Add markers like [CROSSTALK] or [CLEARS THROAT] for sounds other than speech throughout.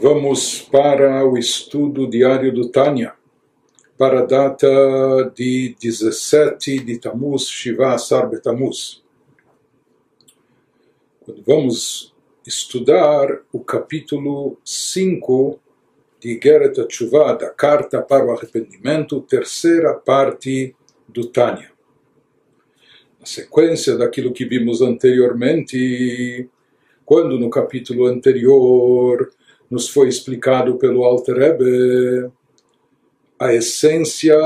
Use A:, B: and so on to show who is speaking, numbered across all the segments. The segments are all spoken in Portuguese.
A: Vamos para o estudo diário do Tânia, para a data de 17 de Tammuz, Shiva Asar Betamuz. Vamos estudar o capítulo 5 de Geret Tshuva, da Carta para o Arrependimento, terceira parte do Tânia. Na sequência daquilo que vimos anteriormente, quando no capítulo anterior nos foi explicado pelo Alter Rebbe a essência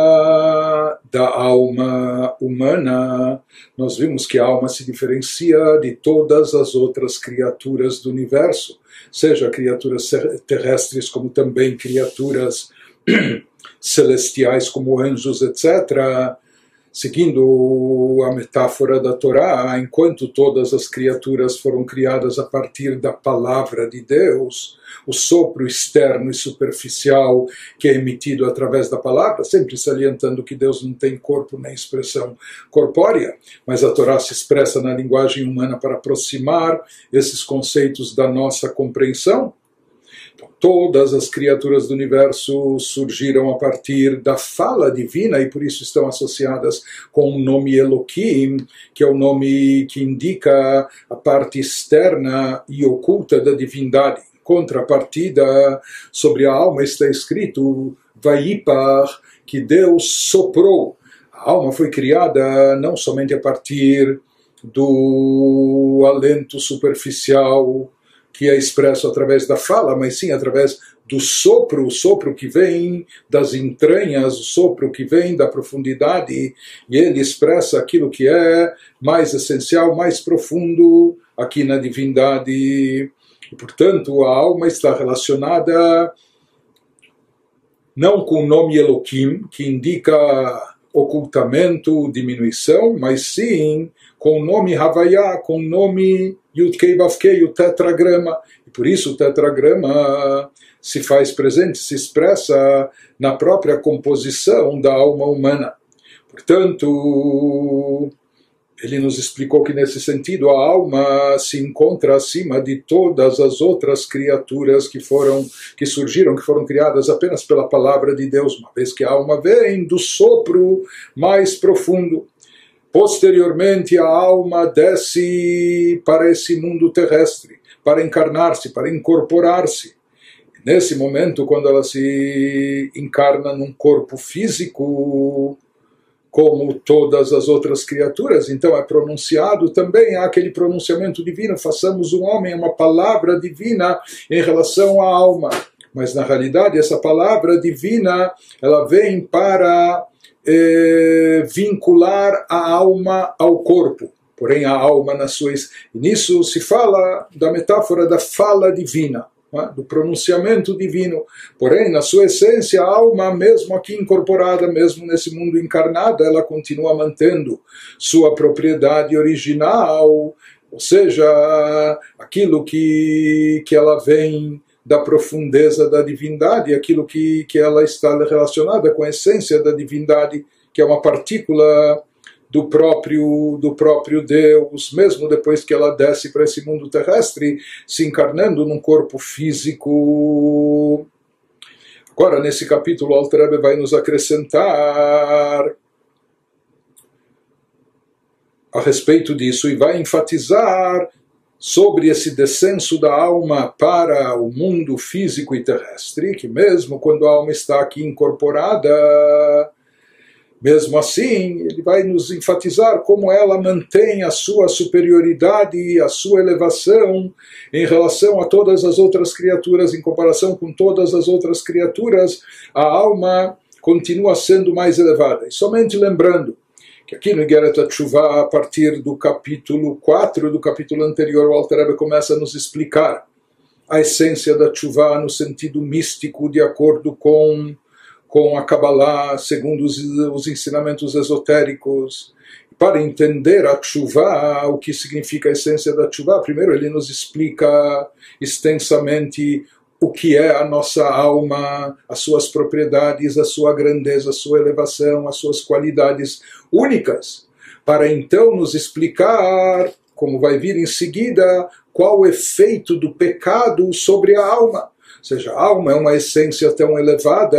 A: da alma humana. Nós vimos que a alma se diferencia de todas as outras criaturas do universo, seja criaturas terrestres como também criaturas [CLEARS THROAT] celestiais como anjos, etc seguindo a metáfora da Torá, enquanto todas as criaturas foram criadas a partir da palavra de Deus, o sopro externo e superficial que é emitido através da palavra, sempre salientando que Deus não tem corpo nem expressão corpórea, mas a Torá se expressa na linguagem humana para aproximar esses conceitos da nossa compreensão todas as criaturas do universo surgiram a partir da fala divina e por isso estão associadas com o nome Elohim, que é o nome que indica a parte externa e oculta da divindade. Contrapartida, sobre a alma está escrito Vaipar, que Deus soprou. A alma foi criada não somente a partir do alento superficial que é expresso através da fala, mas sim através do sopro, o sopro que vem das entranhas, o sopro que vem da profundidade, e ele expressa aquilo que é mais essencial, mais profundo aqui na divindade. E, portanto, a alma está relacionada não com o nome Elohim, que indica ocultamento, diminuição, mas sim com o nome Havaiá, com o nome Yudkei Vavkei, o tetragrama. E por isso o tetragrama se faz presente, se expressa na própria composição da alma humana. Portanto, ele nos explicou que nesse sentido a alma se encontra acima de todas as outras criaturas que foram que surgiram, que foram criadas apenas pela palavra de Deus, uma vez que a alma vem do sopro mais profundo. Posteriormente, a alma desce para esse mundo terrestre, para encarnar-se, para incorporar-se. Nesse momento, quando ela se encarna num corpo físico, como todas as outras criaturas, então é pronunciado também aquele pronunciamento divino, façamos um homem, uma palavra divina em relação à alma. Mas na realidade, essa palavra divina, ela vem para é, vincular a alma ao corpo. Porém, a alma na sua. Nisso se fala da metáfora da fala divina, é? do pronunciamento divino. Porém, na sua essência, a alma, mesmo aqui incorporada, mesmo nesse mundo encarnado, ela continua mantendo sua propriedade original, ou seja, aquilo que, que ela vem da profundeza da divindade, aquilo que, que ela está relacionada com a essência da divindade, que é uma partícula do próprio do próprio Deus, mesmo depois que ela desce para esse mundo terrestre, se encarnando num corpo físico. Agora, nesse capítulo, Alter vai nos acrescentar a respeito disso e vai enfatizar sobre esse descenso da alma para o mundo físico e terrestre, que mesmo quando a alma está aqui incorporada, mesmo assim, ele vai nos enfatizar como ela mantém a sua superioridade e a sua elevação em relação a todas as outras criaturas, em comparação com todas as outras criaturas, a alma continua sendo mais elevada. E somente lembrando que aqui no Igeret Tshuva, a partir do capítulo 4 do capítulo anterior, o Alter começa a nos explicar a essência da Tshuva no sentido místico, de acordo com, com a Kabbalah, segundo os, os ensinamentos esotéricos. Para entender a Tshuva, o que significa a essência da Tshuva, primeiro ele nos explica extensamente o que é a nossa alma, as suas propriedades, a sua grandeza, a sua elevação, as suas qualidades únicas, para então nos explicar, como vai vir em seguida, qual o efeito do pecado sobre a alma. Ou seja, a alma é uma essência tão elevada,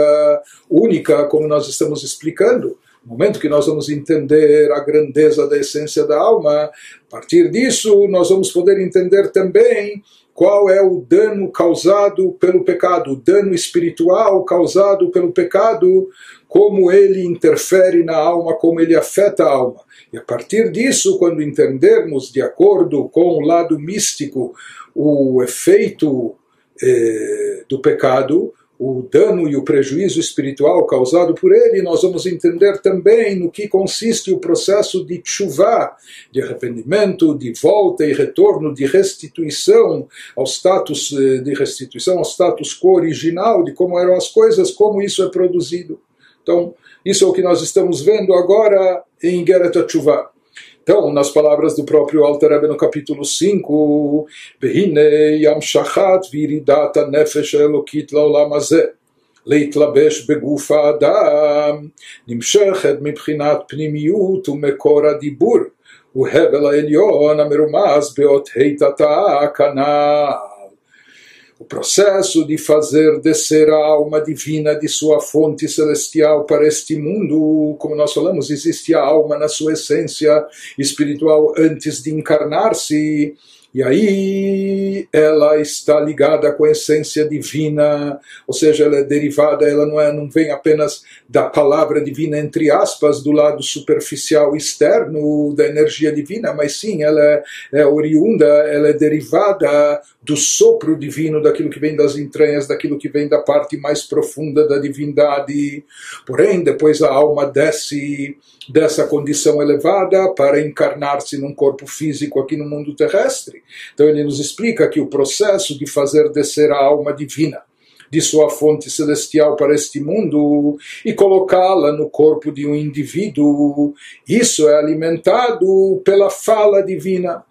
A: única, como nós estamos explicando. No momento que nós vamos entender a grandeza da essência da alma, a partir disso nós vamos poder entender também qual é o dano causado pelo pecado, o dano espiritual causado pelo pecado, como ele interfere na alma, como ele afeta a alma. E a partir disso, quando entendermos, de acordo com o lado místico, o efeito eh, do pecado, o dano e o prejuízo espiritual causado por ele, nós vamos entender também no que consiste o processo de chuva, de arrependimento, de volta e retorno, de restituição ao status eh, de restituição ao status quo original de como eram as coisas, como isso é produzido. Então, isso é o que nós estamos vendo agora em Gereta Tshuva. Então, nas palavras do próprio Alter Rebbe no capítulo 5, Behine yam shachat viridat nefesh elokit laolam hazeh. להתלבש בגוף האדם נמשכת מבחינת פנימיות ומקור הדיבור הוא הבל העליון המרומז באות היתתה כנ"ל o processo de fazer descer a alma divina de sua fonte celestial para este mundo, como nós falamos, existe a alma na sua essência espiritual antes de encarnar-se. E aí ela está ligada com a essência divina, ou seja, ela é derivada, ela não, é, não vem apenas da palavra divina, entre aspas, do lado superficial externo da energia divina, mas sim, ela é, é oriunda, ela é derivada do sopro divino, daquilo que vem das entranhas, daquilo que vem da parte mais profunda da divindade. Porém, depois a alma desce dessa condição elevada para encarnar-se num corpo físico aqui no mundo terrestre. Então ele nos explica que o processo de fazer descer a alma divina de sua fonte celestial para este mundo e colocá-la no corpo de um indivíduo, isso é alimentado pela fala divina.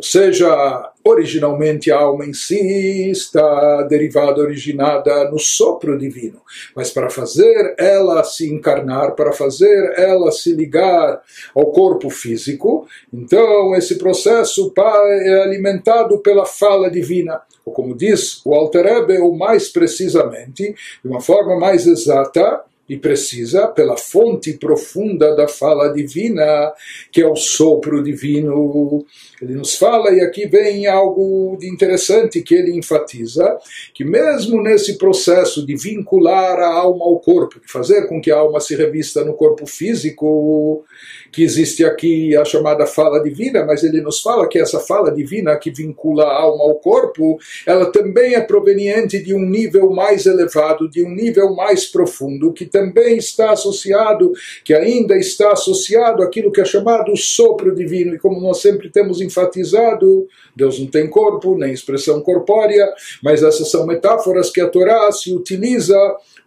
A: Ou seja, originalmente a alma em si está derivada, originada no sopro divino. Mas para fazer ela se encarnar, para fazer ela se ligar ao corpo físico, então esse processo é alimentado pela fala divina. Ou como diz o Alter ou mais precisamente, de uma forma mais exata, e precisa pela fonte profunda da fala divina, que é o sopro divino. Ele nos fala, e aqui vem algo de interessante que ele enfatiza, que mesmo nesse processo de vincular a alma ao corpo, de fazer com que a alma se revista no corpo físico, que existe aqui a chamada fala divina, mas ele nos fala que essa fala divina que vincula a alma ao corpo, ela também é proveniente de um nível mais elevado, de um nível mais profundo, que também está associado, que ainda está associado àquilo que é chamado sopro divino. E como nós sempre temos enfatizado, Deus não tem corpo, nem expressão corpórea, mas essas são metáforas que a Torá se utiliza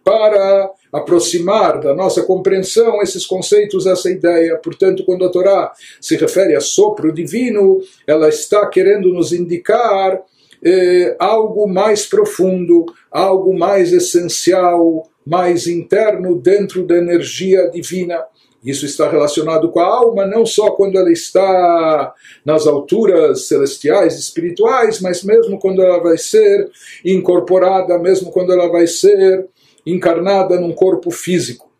A: para aproximar da nossa compreensão esses conceitos, essa ideia. Portanto, quando a Torá se refere a sopro divino, ela está querendo nos indicar eh, algo mais profundo, algo mais essencial, mais interno dentro da energia divina. Isso está relacionado com a alma, não só quando ela está nas alturas celestiais, espirituais, mas mesmo quando ela vai ser incorporada, mesmo quando ela vai ser encarnada num corpo físico.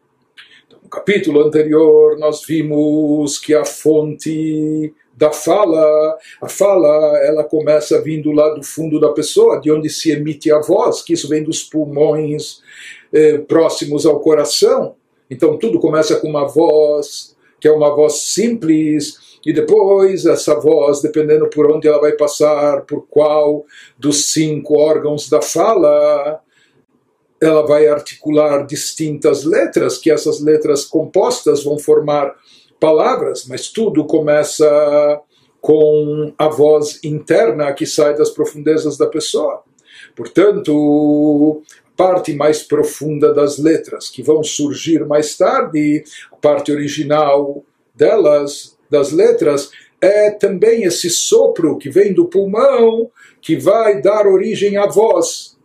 A: Então, no capítulo anterior, nós vimos que a fonte da fala, a fala ela começa vindo lá do fundo da pessoa, de onde se emite a voz, que isso vem dos pulmões eh, próximos ao coração. Então tudo começa com uma voz, que é uma voz simples, e depois essa voz, dependendo por onde ela vai passar, por qual dos cinco órgãos da fala, ela vai articular distintas letras, que essas letras compostas vão formar palavras, mas tudo começa com a voz interna que sai das profundezas da pessoa. Portanto, parte mais profunda das letras, que vão surgir mais tarde, a parte original delas, das letras, é também esse sopro que vem do pulmão, que vai dar origem à voz.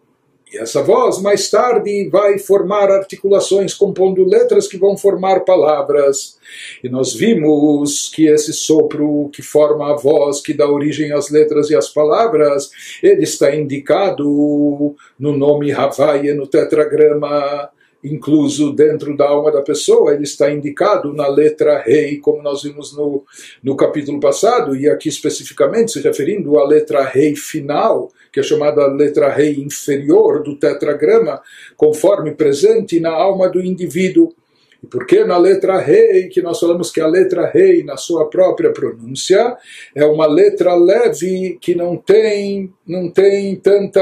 A: E essa voz, mais tarde, vai formar articulações compondo letras que vão formar palavras. E nós vimos que esse sopro que forma a voz, que dá origem às letras e às palavras, ele está indicado no nome Havaia, no tetragrama incluso dentro da alma da pessoa, ele está indicado na letra rei, como nós vimos no, no capítulo passado, e aqui especificamente se referindo à letra rei final, que é chamada letra rei inferior do tetragrama, conforme presente na alma do indivíduo. E porque na letra rei, que nós falamos que a letra rei, na sua própria pronúncia, é uma letra leve que não tem, não tem tanta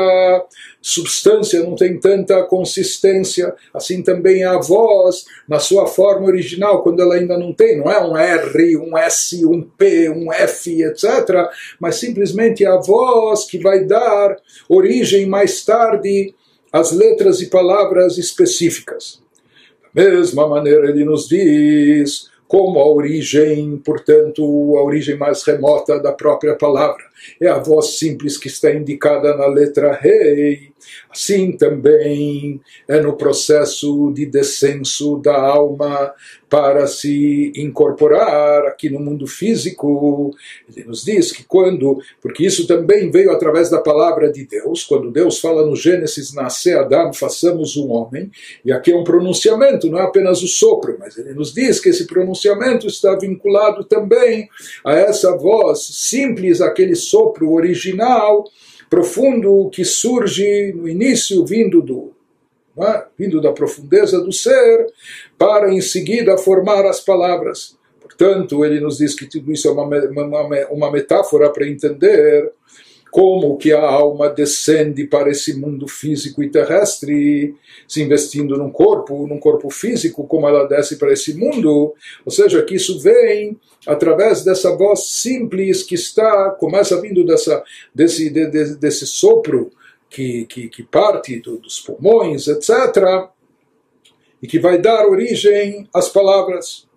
A: substância, não tem tanta consistência. Assim também a voz, na sua forma original, quando ela ainda não tem, não é um R, um S, um P, um F, etc. Mas simplesmente a voz que vai dar origem mais tarde às letras e palavras específicas mesma maneira ele nos diz como a origem, portanto, a origem mais remota da própria palavra. É a voz simples que está indicada na letra rei. Assim também é no processo de descenso da alma para se incorporar aqui no mundo físico. Ele nos diz que quando, porque isso também veio através da palavra de Deus, quando Deus fala no Gênesis, nascer Adão, façamos um homem, e aqui é um pronunciamento, não é apenas o sopro, mas ele nos diz que esse pronunciamento está vinculado também a essa voz simples, aquele sopro original, profundo que surge no início, vindo do é? vindo da profundeza do ser, para em seguida formar as palavras. Portanto, ele nos diz que tudo isso é uma, uma, uma metáfora para entender como que a alma descende para esse mundo físico e terrestre, se investindo num corpo, num corpo físico, como ela desce para esse mundo. Ou seja, que isso vem através dessa voz simples que está, começa vindo dessa, desse, de, de, desse sopro que, que, que parte do, dos pulmões, etc., e que vai dar origem às palavras.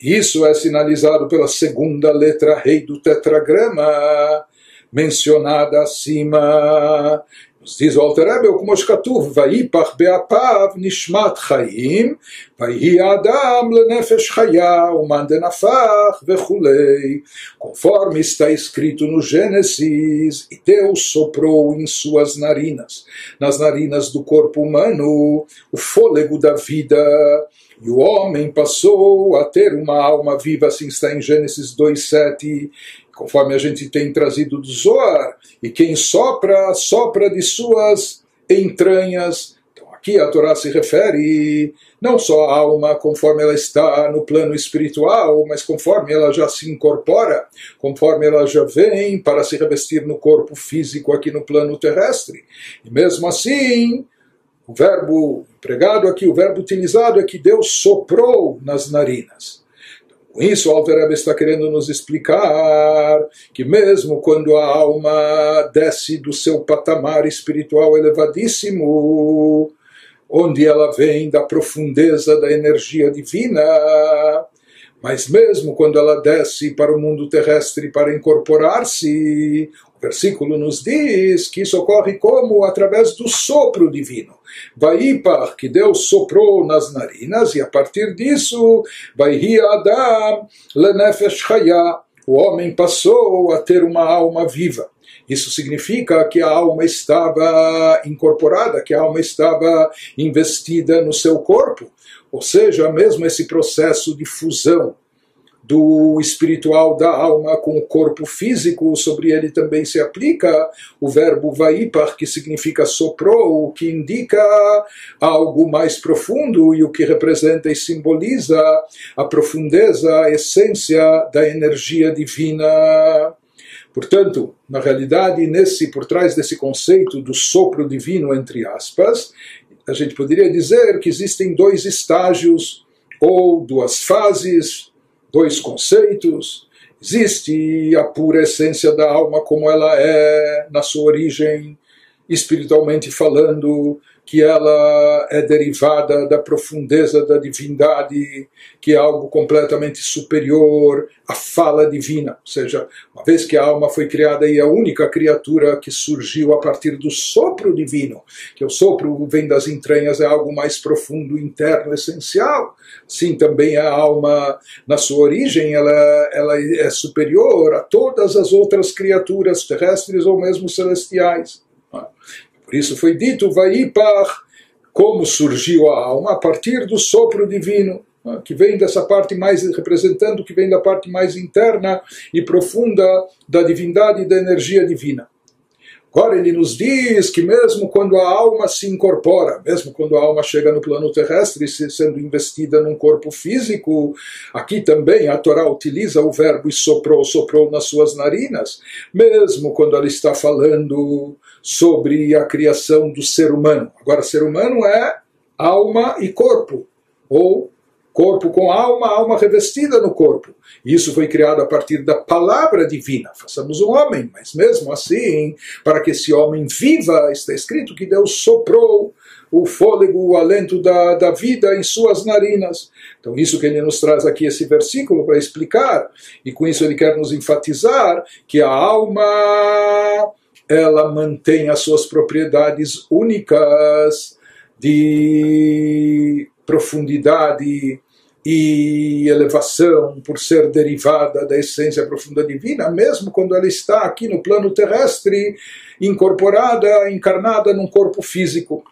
A: Isso é sinalizado pela segunda letra rei do tetragrama, mencionada acima. Nos diz o Alter Rebbe, como escatuv, vaipach beapav nishmat chaim, vaihi adam lenefesh chaya, umandenafach vechulei. Conforme está escrito no Gênesis, e Deus soprou em suas narinas, nas narinas do corpo humano, o fôlego da vida. E o homem passou a ter uma alma viva, assim está em Gênesis 2,7 conforme a gente tem trazido do Zoar, e quem sopra, sopra de suas entranhas. Então aqui a Torá se refere não só à alma conforme ela está no plano espiritual, mas conforme ela já se incorpora, conforme ela já vem para se revestir no corpo físico aqui no plano terrestre. E mesmo assim, o verbo empregado aqui, o verbo utilizado é que Deus soprou nas narinas. Com isso, Alter está querendo nos explicar que mesmo quando a alma desce do seu patamar espiritual elevadíssimo, onde ela vem da profundeza da energia divina, mas mesmo quando ela desce para o mundo terrestre para incorporar-se, o versículo nos diz que isso ocorre como? Através do sopro divino. Vaipar, que Deus soprou nas narinas, e a partir disso, Vaihi Adam lenefesh chaya, o homem passou a ter uma alma viva. Isso significa que a alma estava incorporada, que a alma estava investida no seu corpo. Ou seja, mesmo esse processo de fusão do espiritual da alma com o corpo físico, sobre ele também se aplica o verbo vaipar, que significa soprou, que indica algo mais profundo e o que representa e simboliza a profundeza, a essência da energia divina. Portanto, na realidade, nesse por trás desse conceito do sopro divino entre aspas, a gente poderia dizer que existem dois estágios ou duas fases dois conceitos. Existe a pura essência da alma como ela é na sua origem, espiritualmente falando, que ela é derivada da profundeza da divindade, que é algo completamente superior à fala divina. Ou seja, uma vez que a alma foi criada e a única criatura que surgiu a partir do sopro divino, que o sopro vem das entranhas, é algo mais profundo, interno, essencial. Sim, também a alma, na sua origem, ela, ela é superior a todas as outras criaturas terrestres ou mesmo celestiais. Por isso foi dito, Vaipar, como surgiu a alma? A partir do sopro divino, né, que vem dessa parte mais, representando que vem da parte mais interna e profunda da divindade e da energia divina. Agora ele nos diz que mesmo quando a alma se incorpora, mesmo quando a alma chega no plano terrestre, sendo investida num corpo físico, aqui também a Torá utiliza o verbo e soprou, soprou nas suas narinas, mesmo quando ela está falando sobre a criação do ser humano. Agora, ser humano é alma e corpo, ou corpo com alma, alma revestida no corpo. Isso foi criado a partir da palavra divina. Façamos um homem, mas mesmo assim, para que esse homem viva, está escrito que Deus soprou o fôlego, o alento da, da vida em suas narinas. Então, isso que ele nos traz aqui, esse versículo, para explicar, e com isso ele quer nos enfatizar que a alma ela mantém as suas propriedades únicas de profundidade, e elevação por ser derivada da essência profunda divina, mesmo quando ela está aqui no plano terrestre, incorporada, encarnada num corpo físico.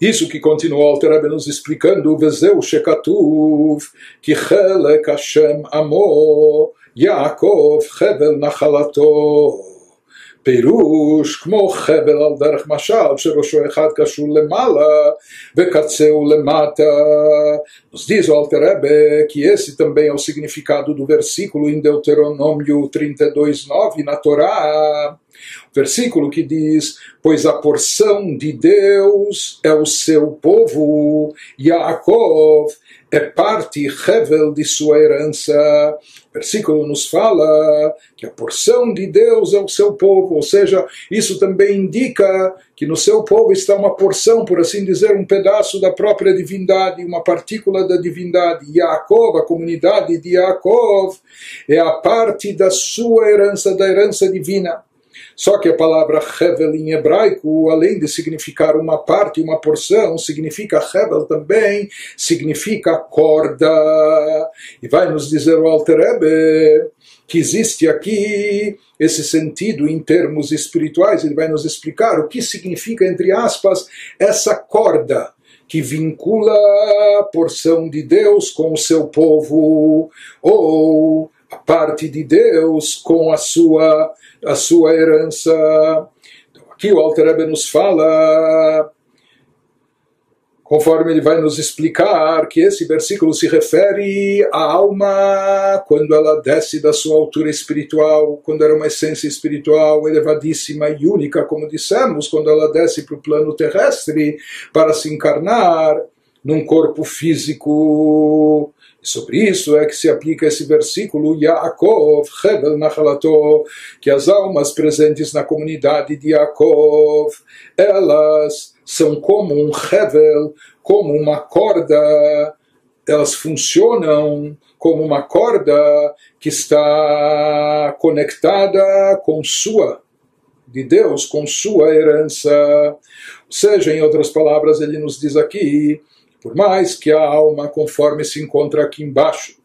A: Isso que continua o Alter nos explicando, Vezeu Shekatuv, que Chelek Hashem Amo, Yaakov Hevel Nachalato. פירוש כמו חבל על דרך משל שראשו אחד קשור למעלה וקצהו למטה. Nos diz o Alter Rebbe que esse também é o significado do versículo em Deuteronômio 32:9 na Torá. Versículo que diz: Pois a porção de Deus é o seu povo, Yaakov é parte revel de sua herança. O versículo nos fala que a porção de Deus é o seu povo, ou seja, isso também indica que no seu povo está uma porção, por assim dizer, um pedaço da própria divindade, uma partícula da divindade. Yaakov, a comunidade de Yaakov, é a parte da sua herança, da herança divina. Só que a palavra Hevel em hebraico, além de significar uma parte, uma porção, significa Hevel também, significa corda. E vai nos dizer o Alter Rebbe que existe aqui esse sentido em termos espirituais, ele vai nos explicar o que significa, entre aspas, essa corda que vincula a porção de Deus com o seu povo, ou a parte de Deus com a sua a sua herança. Então, aqui o Alter Rebbe nos fala, conforme ele vai nos explicar, que esse versículo se refere à alma quando ela desce da sua altura espiritual, quando era uma essência espiritual elevadíssima e única, como dissemos, quando ela desce para o plano terrestre para se encarnar num corpo físico sobre isso é que se aplica esse versículo Yaakov, Hebel Nachalato, que as almas presentes na comunidade de Yaakov, elas são como um Hebel, como uma corda, elas funcionam como uma corda que está conectada com sua de Deus, com sua herança. Ou seja, em outras palavras, ele nos diz aqui por mais que a alma, conforme se encontra aqui embaixo,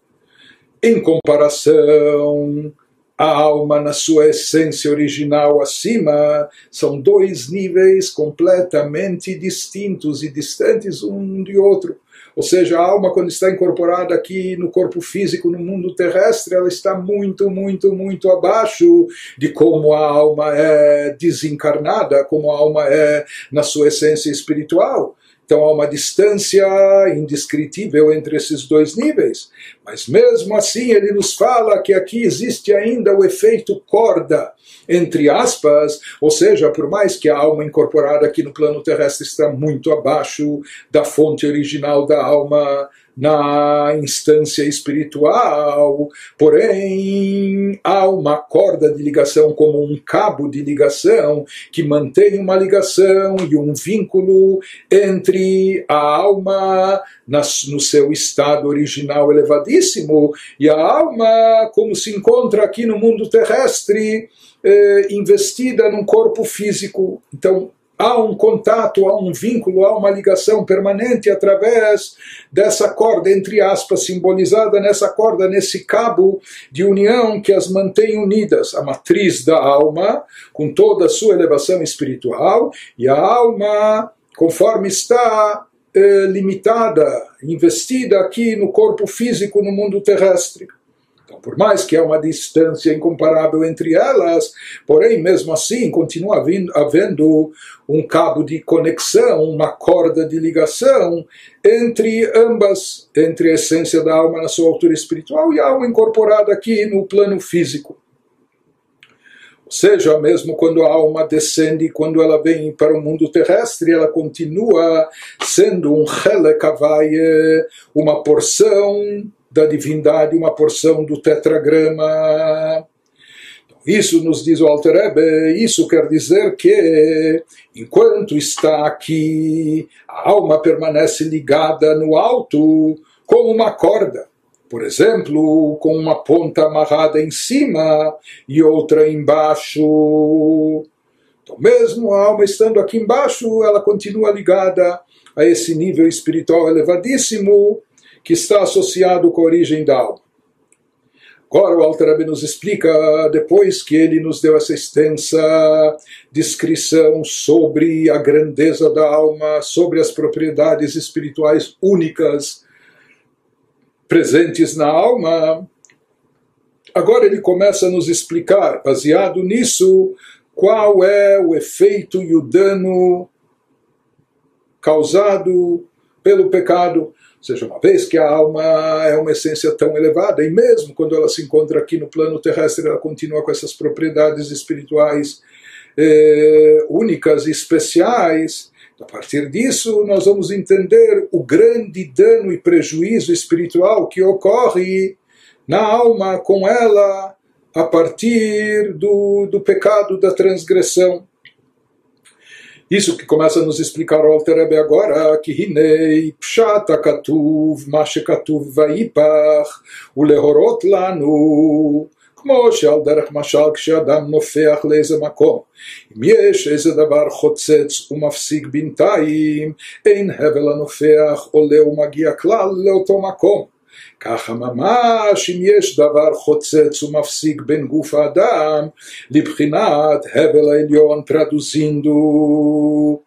A: em comparação a alma na sua essência original acima, são dois níveis completamente distintos e distantes um de outro. Ou seja, a alma, quando está incorporada aqui no corpo físico, no mundo terrestre, ela está muito, muito, muito abaixo de como a alma é desencarnada, como a alma é na sua essência espiritual. Então há uma distância indescritível entre esses dois níveis. Mas mesmo assim ele nos fala que aqui existe ainda o efeito corda, entre aspas, ou seja, por mais que a alma incorporada aqui no plano terrestre está muito abaixo da fonte original da alma na instância espiritual, porém há uma corda de ligação, como um cabo de ligação, que mantém uma ligação e um vínculo entre a alma no seu estado original elevadíssimo e a alma, como se encontra aqui no mundo terrestre, eh, investida num corpo físico. Então, há um contato, há um vínculo, há uma ligação permanente através dessa corda, entre aspas, simbolizada nessa corda, nesse cabo de união que as mantém unidas, a matriz da alma, com toda a sua elevação espiritual, e a alma, conforme está eh, limitada, investida aqui no corpo físico, no mundo terrestre. Então, por mais que há uma distância incomparável entre elas, porém, mesmo assim, continua havendo um cabo de conexão, uma corda de ligação entre ambas, entre a essência da alma na sua altura espiritual e a alma incorporada aqui no plano físico. Ou seja, mesmo quando a alma descende, quando ela vem para o mundo terrestre, ela continua sendo um helekavaye, uma porção da divindade uma porção do tetragrama. Isso nos diz o Alter Ebe, isso quer dizer que enquanto está aqui, a alma permanece ligada no alto como uma corda. Por exemplo, com uma ponta amarrada em cima e outra embaixo. Então, mesmo a alma estando aqui embaixo, ela continua ligada a esse nível espiritual elevadíssimo que está associado com a origem da alma. Agora o Alter nos explica, depois que ele nos deu essa extensa descrição sobre a grandeza da alma, sobre as propriedades espirituais únicas presentes na alma, agora ele começa a nos explicar, baseado nisso, qual é o efeito e o dano causado pelo pecado seja, uma vez que a alma é uma essência tão elevada, e mesmo quando ela se encontra aqui no plano terrestre, ela continua com essas propriedades espirituais eh, únicas e especiais. A partir disso, nós vamos entender o grande dano e prejuízo espiritual que ocorre na alma com ela a partir do, do pecado da transgressão. Isso que começa a nos explicar o Alter Rebbe agora, que hinei pshat הכתוב, מה שכתוב ויפח, ולהורות לנו, כמו שעל דרך משל כשאדם נופח לאיזה מקום. אם יש איזה דבר חוצץ ומפסיק בינתיים, אין הבל הנופח עולה ומגיע כלל לאותו מקום. ככה ממש אם יש דבר חוצץ ומפסיק בין גוף האדם לבחינת הבל העליון traduzindo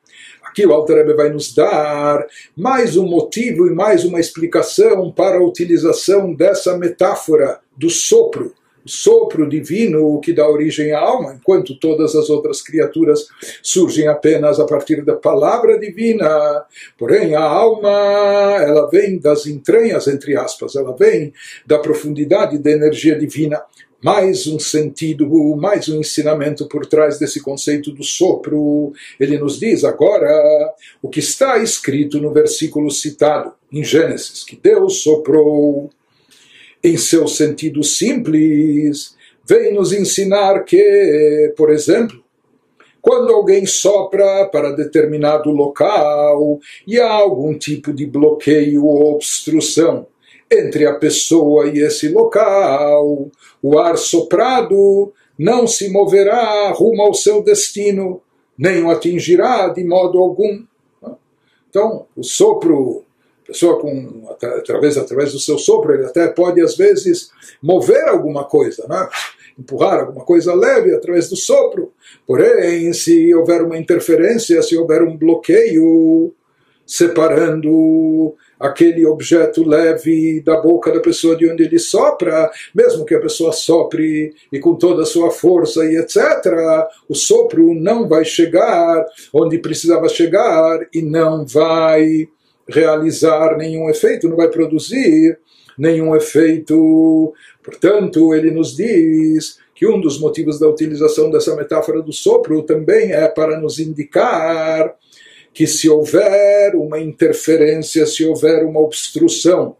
A: Aqui o Alter Rebbe vai nos dar mais um motivo e mais uma explicação para a utilização dessa metáfora do sopro sopro divino que dá origem à alma, enquanto todas as outras criaturas surgem apenas a partir da palavra divina. Porém, a alma, ela vem das entranhas, entre aspas, ela vem da profundidade da energia divina. Mais um sentido, mais um ensinamento por trás desse conceito do sopro. Ele nos diz agora o que está escrito no versículo citado em Gênesis, que Deus soprou em seu sentido simples, vem nos ensinar que, por exemplo, quando alguém sopra para determinado local e há algum tipo de bloqueio ou obstrução entre a pessoa e esse local, o ar soprado não se moverá rumo ao seu destino, nem o atingirá de modo algum. Então, o sopro pessoa com através através do seu sopro ele até pode às vezes mover alguma coisa, né? empurrar alguma coisa leve através do sopro. Porém, se houver uma interferência, se houver um bloqueio separando aquele objeto leve da boca da pessoa de onde ele sopra, mesmo que a pessoa sopre e com toda a sua força e etc., o sopro não vai chegar onde precisava chegar e não vai realizar nenhum efeito, não vai produzir nenhum efeito. Portanto, ele nos diz que um dos motivos da utilização dessa metáfora do sopro também é para nos indicar que se houver uma interferência, se houver uma obstrução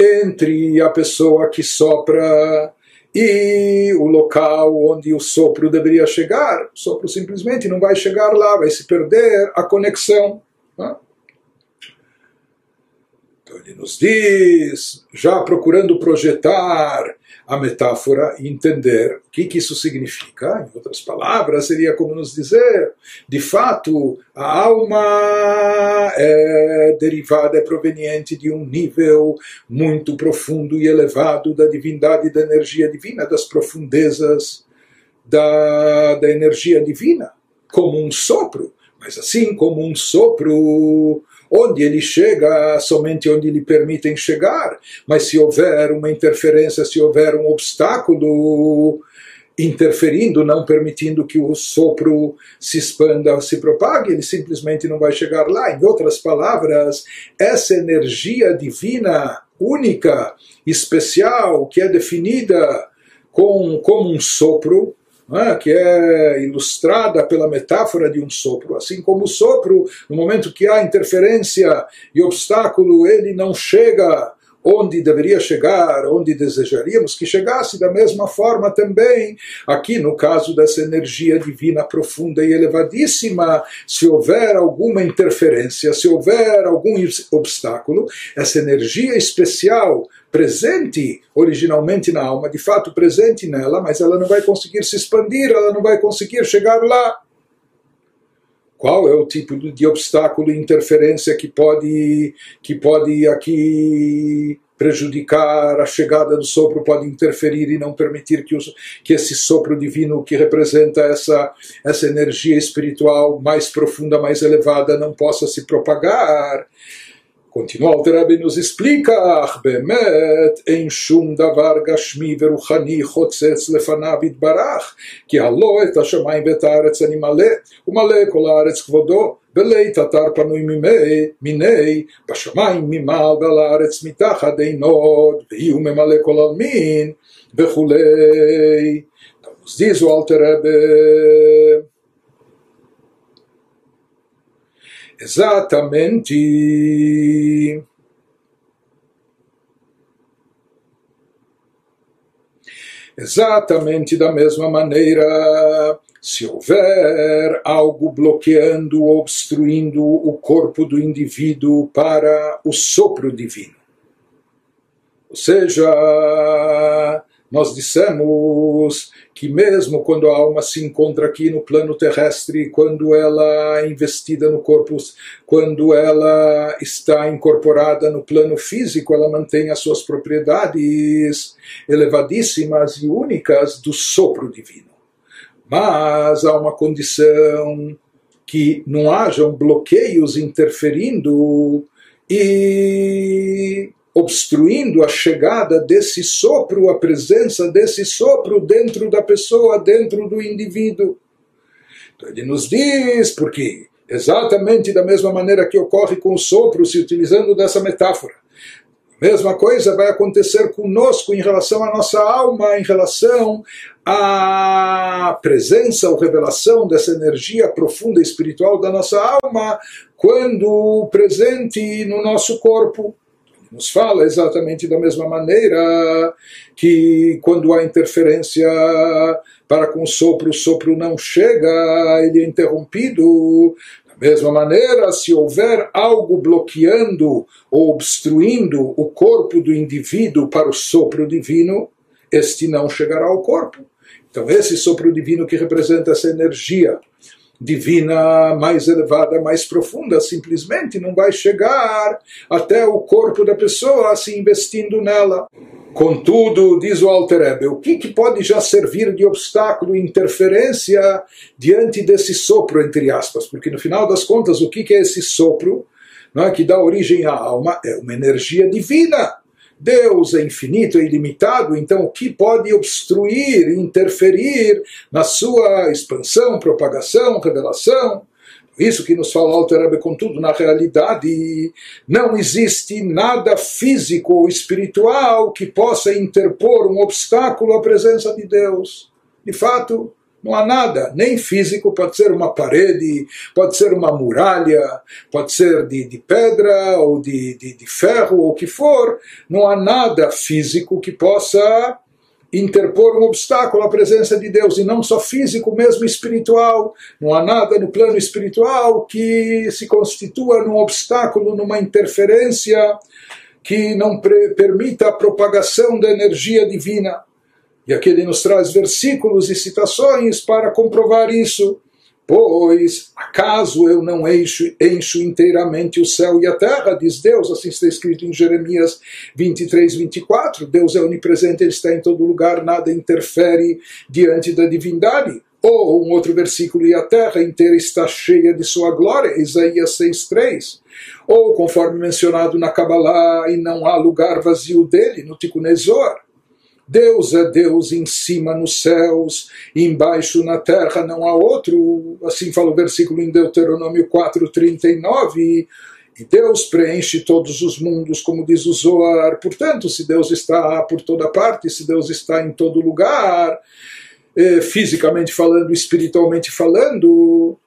A: entre a pessoa que sopra e o local onde o sopro deveria chegar, o sopro simplesmente não vai chegar lá, vai se perder a conexão. Né? Ele nos diz, já procurando projetar a metáfora e entender o que, que isso significa. Em outras palavras, seria como nos dizer, de fato, a alma é derivada, é proveniente de um nível muito profundo e elevado da divindade, da energia divina, das profundezas da, da energia divina, como um sopro. Mas assim como um sopro onde ele chega somente onde lhe permitem chegar, mas se houver uma interferência, se houver um obstáculo interferindo, não permitindo que o sopro se expanda, se propague, ele simplesmente não vai chegar lá. Em outras palavras, essa energia divina única, especial, que é definida com, como um sopro, é? que é ilustrada pela metáfora de um sopro. Assim como o sopro, no momento que há interferência e obstáculo, ele não chega onde deveria chegar, onde desejaríamos que chegasse, da mesma forma também, aqui no caso dessa energia divina profunda e elevadíssima, se houver alguma interferência, se houver algum obstáculo, essa energia especial presente originalmente na alma, de fato presente nela, mas ela não vai conseguir se expandir, ela não vai conseguir chegar lá. Qual é o tipo de obstáculo e interferência que pode, que pode aqui prejudicar a chegada do sopro, pode interferir e não permitir que, os, que esse sopro divino que representa essa, essa energia espiritual mais profunda, mais elevada, não possa se propagar? Continua Alter Rebbe nos explica, באמת אין שום דבר גשמי ורוחני חוצץ לפניו יתברך, כי הלא את השמיים ואת הארץ אני מלא, ומלא כל הארץ כבודו, בלית אתר פנוי מיני, מיני, בשמיים ממעל ועל הארץ מתחת אין עוד, והיא הוא ממלא כל עלמין, וכולי. Nos diz o Alter exatamente exatamente da mesma maneira se houver algo bloqueando ou obstruindo o corpo do indivíduo para o sopro divino. Ou seja, nós dissemos que mesmo quando a alma se encontra aqui no plano terrestre, quando ela é investida no corpo, quando ela está incorporada no plano físico, ela mantém as suas propriedades elevadíssimas e únicas do sopro divino. Mas há uma condição que não hajam bloqueios interferindo e obstruindo a chegada desse sopro, a presença desse sopro dentro da pessoa, dentro do indivíduo. Então ele nos diz, porque exatamente da mesma maneira que ocorre com o sopro, se utilizando dessa metáfora. Mesma coisa vai acontecer conosco em relação à nossa alma, em relação à presença ou revelação dessa energia profunda espiritual da nossa alma, quando presente no nosso corpo nos fala exatamente da mesma maneira que quando há interferência para com o sopro, o sopro não chega, ele é interrompido. Da mesma maneira, se houver algo bloqueando ou obstruindo o corpo do indivíduo para o sopro divino, este não chegará ao corpo. Então, esse sopro divino que representa essa energia divina mais elevada, mais profunda, simplesmente não vai chegar até o corpo da pessoa se investindo nela. Contudo, diz o Alter Ebe, o que, que pode já servir de obstáculo interferência diante desse sopro, entre aspas? Porque no final das contas, o que, que é esse sopro não é, que dá origem à alma? É uma energia divina Deus é infinito, é ilimitado, então o que pode obstruir, interferir na sua expansão, propagação, revelação? Isso que nos fala Alter contudo, na realidade, não existe nada físico ou espiritual que possa interpor um obstáculo à presença de Deus. De fato, Não há nada, nem físico, pode ser uma parede, pode ser uma muralha, pode ser de, de pedra ou de, de, de ferro ou o que for. Não há nada físico que possa interpor um obstáculo à presença de Deus, e não só físico, mesmo espiritual. Não há nada no plano espiritual que se constitua num obstáculo, numa interferência que não permita a propagação da energia divina. E aqui ele nos traz versículos e citações para comprovar isso. Pois, acaso eu não encho, encho inteiramente o céu e a terra, diz Deus, assim está escrito em Jeremias 23, 24. Deus é onipresente, Ele está em todo lugar, nada interfere diante da divindade. Ou um outro versículo, e a terra inteira está cheia de sua glória, Isaías 6, 3. Ou, conforme mencionado na Kabbalah, e não há lugar vazio dele, no Tikkun Deus é Deus em cima nos céus, e embaixo na terra não há outro. Assim fala o versículo em Deuteronômio 4:39. E Deus preenche todos os mundos, como diz o Zoar. Portanto, se Deus está por toda parte, se Deus está em todo lugar, eh, fisicamente falando, espiritualmente falando,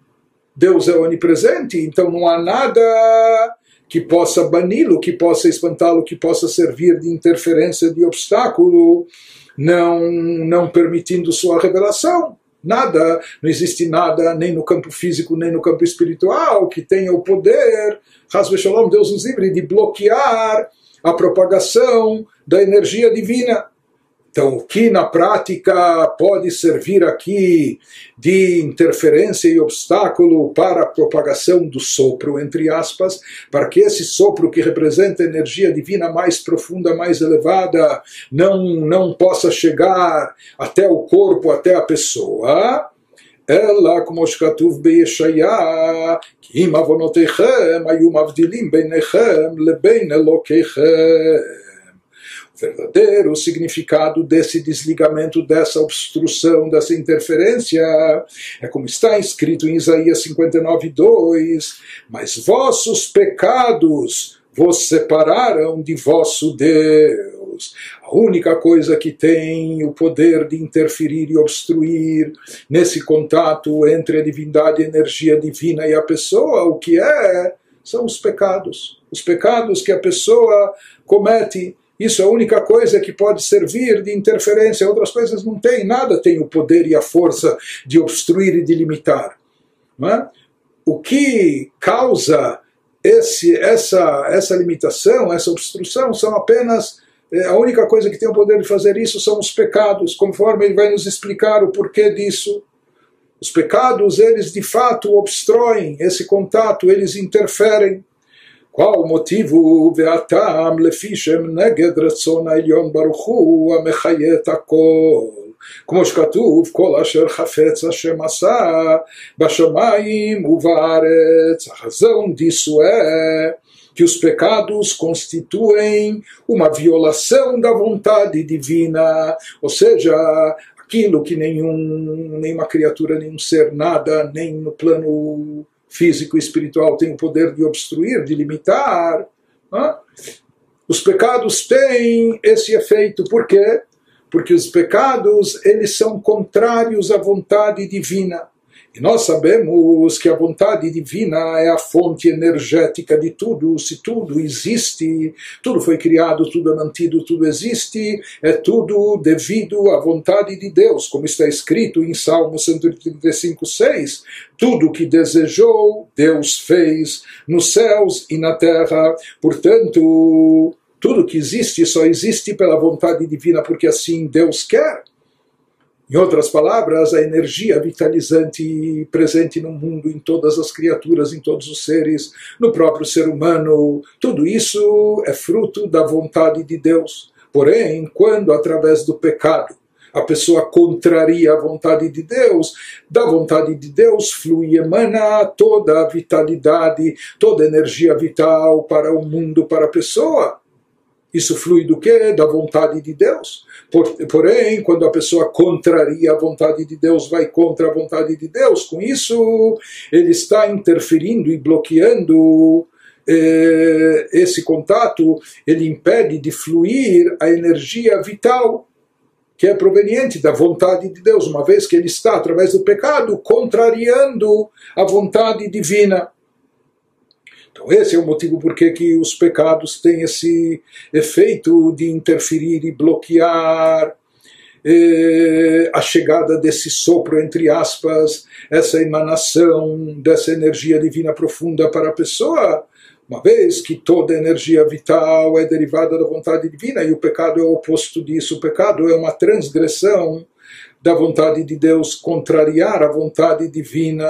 A: Deus é onipresente, então não há nada que possa bani-lo, que possa espantá-lo, que possa servir de interferência, de obstáculo, não, não permitindo sua revelação. Nada, não existe nada, nem no campo físico, nem no campo espiritual, que tenha o poder, Hasbe Shalom, Deus nos livre, de bloquear a propagação da energia divina. Então, o que na prática pode servir aqui de interferência e obstáculo para a propagação do sopro, entre aspas, para que esse sopro que representa a energia divina mais profunda, mais elevada, não, não possa chegar até o corpo, até a pessoa. אלא כמו שכתוב בישעיה, כי אם עוונותיכם היו מבדילים ביניכם לבין אלוקיכם verdadeiro significado desse desligamento, dessa obstrução, dessa interferência. É como está escrito em Isaías 59, 2: Mas vossos pecados vos separaram de vosso Deus. A única coisa que tem o poder de interferir e obstruir nesse contato entre a divindade, a energia divina e a pessoa, o que é? São os pecados. Os pecados que a pessoa comete isso é a única coisa que pode servir de interferência. Outras coisas não têm. Nada tem o poder e a força de obstruir e de limitar. É? O que causa esse, essa, essa limitação, essa obstrução, são apenas. É, a única coisa que tem o poder de fazer isso são os pecados, conforme ele vai nos explicar o porquê disso. Os pecados, eles de fato obstroem esse contato, eles interferem qual motivu והטעם לפי שהם נגד רצון העליון ברוך הוא המחיה את הכל. כמו שכתוב, כל אשר חפץ השם עשה בשמיים ובארץ, החזון דיסואה, que os pecados constituem uma violação da vontade divina, ou seja, aquilo que nenhum, nenhuma criatura, nenhum ser, nada, nem no plano físico e espiritual tem o poder de obstruir, de limitar. Né? Os pecados têm esse efeito. Por quê? Porque os pecados eles são contrários à vontade divina. E nós sabemos que a vontade divina é a fonte energética de tudo. Se tudo existe, tudo foi criado, tudo é mantido, tudo existe, é tudo devido à vontade de Deus, como está escrito em Salmo 135, 6. Tudo que desejou, Deus fez nos céus e na terra. Portanto, tudo que existe só existe pela vontade divina, porque assim Deus quer. Em outras palavras, a energia vitalizante presente no mundo, em todas as criaturas, em todos os seres, no próprio ser humano, tudo isso é fruto da vontade de Deus. Porém, quando através do pecado a pessoa contraria a vontade de Deus, da vontade de Deus flui e emana toda a vitalidade, toda a energia vital para o mundo, para a pessoa. Isso flui do que? Da vontade de Deus. Porém, quando a pessoa contraria a vontade de Deus, vai contra a vontade de Deus, com isso ele está interferindo e bloqueando eh, esse contato, ele impede de fluir a energia vital. que é proveniente da vontade de Deus, uma vez que ele está, através do pecado, contrariando a vontade divina. Esse é o motivo por que os pecados têm esse efeito de interferir e bloquear eh, a chegada desse sopro, entre aspas, essa emanação dessa energia divina profunda para a pessoa, uma vez que toda energia vital é derivada da vontade divina e o pecado é o oposto disso, o pecado é uma transgressão da vontade de Deus, contrariar a vontade divina.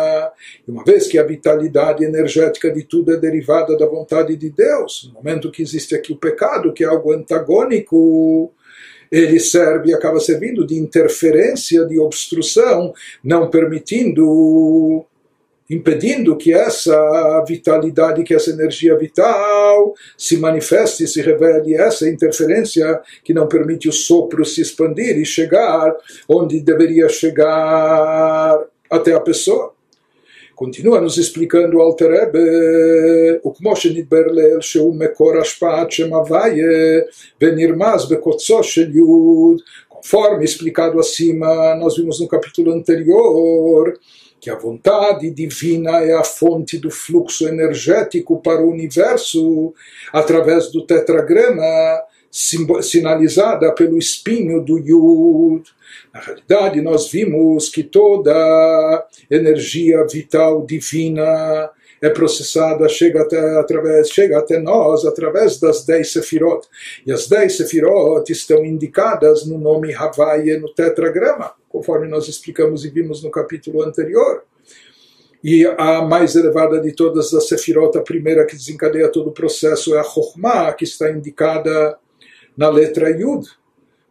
A: E uma vez que a vitalidade energética de tudo é derivada da vontade de Deus, no momento que existe aqui o pecado, que é algo antagônico, ele serve acaba servindo de interferência, de obstrução, não permitindo impedindo que essa vitalidade, que essa energia vital se manifeste, se revele, essa interferência que não permite o sopro se expandir e chegar onde deveria chegar até a pessoa. Continua nos explicando o Alter Rebbe, וכמו שנדבר לאל שהוא מקור השפעת שם הוויה ונרמז בקוצו של יוד, conforme explicado acima, nós vimos no capítulo anterior, que a vontade divina é a fonte do fluxo energético para o universo através do tetragrama sinalizada pelo espinho do Yud. Na realidade, nós vimos que toda energia vital divina é processada, chega até, através, chega até nós através das dez sefirot. E as dez sefirot estão indicadas no nome Havaia no tetragrama, conforme nós explicamos e vimos no capítulo anterior. E a mais elevada de todas as sefirot, a primeira que desencadeia todo o processo é a Chokhmah, que está indicada na letra Yud.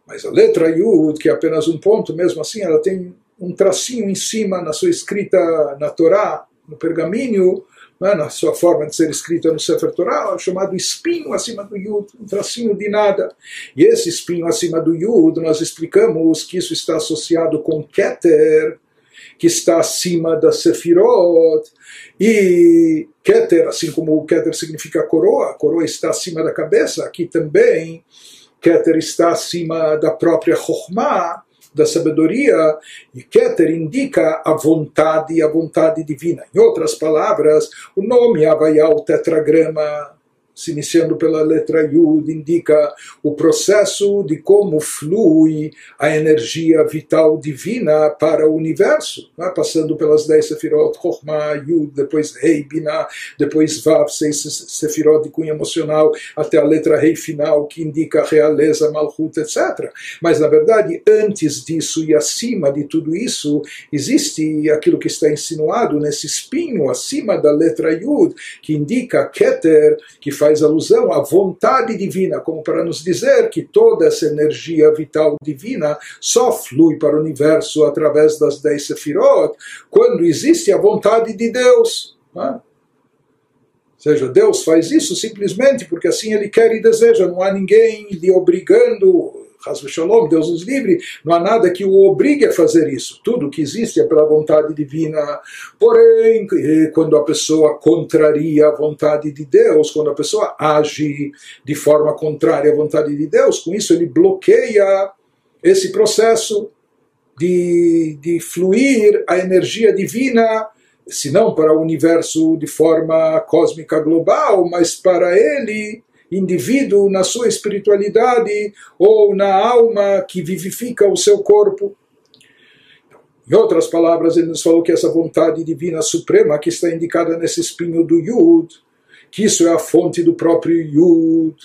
A: Mas a letra Yud, que é apenas um ponto, mesmo assim, ela tem um tracinho em cima na sua escrita na Torá, no pergaminho, né, na sua forma de ser escrita no Sefer Torah, é chamado espinho acima do Yud, um tracinho de nada. E esse espinho acima do Yud, nós explicamos que isso está associado com Keter, que está acima da Sefirot, e Keter, assim como Keter significa coroa, coroa está acima da cabeça, aqui também. Keter está acima da própria Chokhmah, da sabedoria, e Keter indica a vontade, a vontade divina. Em outras palavras, o nome Havaiá, o tetragrama se iniciando pela letra Yud, indica o processo de como flui a energia vital divina para o universo, né? passando pelas dez sefirot, Chokhmah, Yud, depois Rei, Binah, depois Vav, seis sefirot de cunho emocional, até a letra Rei final, que indica realeza, Malchut, etc. Mas, na verdade, antes disso e acima de tudo isso, existe aquilo que está insinuado nesse espinho acima da letra Yud, que indica Keter, que faz faz alusão à vontade divina, como para nos dizer que toda essa energia vital divina só flui para o universo através das dez sefirot, quando existe a vontade de Deus. Né? Ou seja, Deus faz isso simplesmente porque assim Ele quer e deseja, não há ninguém lhe obrigando Shalom, Deus nos livre, não há nada que o obrigue a fazer isso. Tudo que existe é pela vontade divina. Porém, quando a pessoa contraria a vontade de Deus, quando a pessoa age de forma contrária à vontade de Deus, com isso ele bloqueia esse processo de, de fluir a energia divina se não para o universo de forma cósmica global, mas para ele indivíduo na sua espiritualidade ou na alma que vivifica o seu corpo. Em outras palavras, ele nos falou que essa vontade divina suprema que está indicada nesse espinho do Yud, que isso é a fonte do próprio Yud